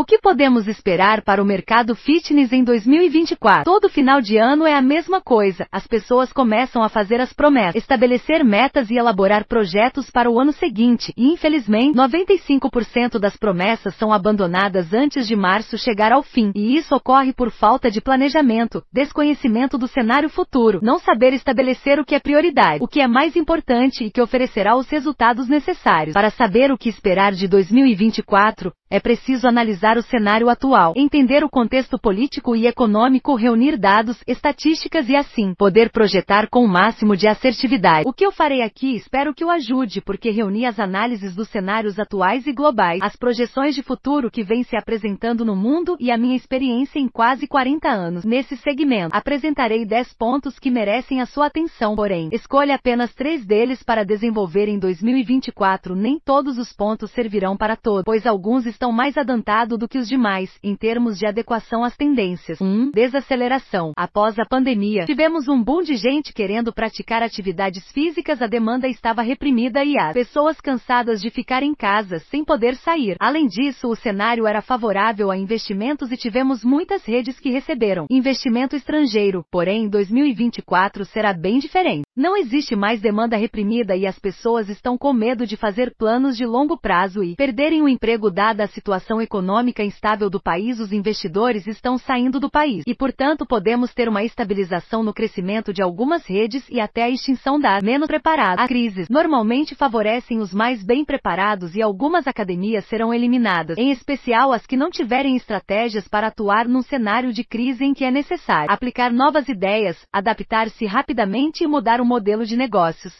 O que podemos esperar para o mercado fitness em 2024? Todo final de ano é a mesma coisa. As pessoas começam a fazer as promessas, estabelecer metas e elaborar projetos para o ano seguinte, e infelizmente, 95% das promessas são abandonadas antes de março chegar ao fim, e isso ocorre por falta de planejamento, desconhecimento do cenário futuro, não saber estabelecer o que é prioridade, o que é mais importante e que oferecerá os resultados necessários. Para saber o que esperar de 2024, é preciso analisar o cenário atual, entender o contexto político e econômico, reunir dados, estatísticas e assim poder projetar com o máximo de assertividade. O que eu farei aqui espero que o ajude, porque reuni as análises dos cenários atuais e globais, as projeções de futuro que vêm se apresentando no mundo e a minha experiência em quase 40 anos nesse segmento. Apresentarei 10 pontos que merecem a sua atenção, porém, escolha apenas três deles para desenvolver em 2024. Nem todos os pontos servirão para todos, pois alguns estão mais adantados do que os demais, em termos de adequação às tendências. 1. Um, desaceleração. Após a pandemia, tivemos um boom de gente querendo praticar atividades físicas, a demanda estava reprimida e as pessoas cansadas de ficar em casa sem poder sair. Além disso, o cenário era favorável a investimentos e tivemos muitas redes que receberam investimento estrangeiro. Porém, 2024 será bem diferente. Não existe mais demanda reprimida e as pessoas estão com medo de fazer planos de longo prazo e perderem o emprego dada a situação econômica instável do país, os investidores estão saindo do país e, portanto, podemos ter uma estabilização no crescimento de algumas redes e até a extinção das menos preparadas. A crises normalmente favorecem os mais bem preparados e algumas academias serão eliminadas, em especial as que não tiverem estratégias para atuar num cenário de crise em que é necessário aplicar novas ideias, adaptar-se rapidamente e mudar o modelo de negócios.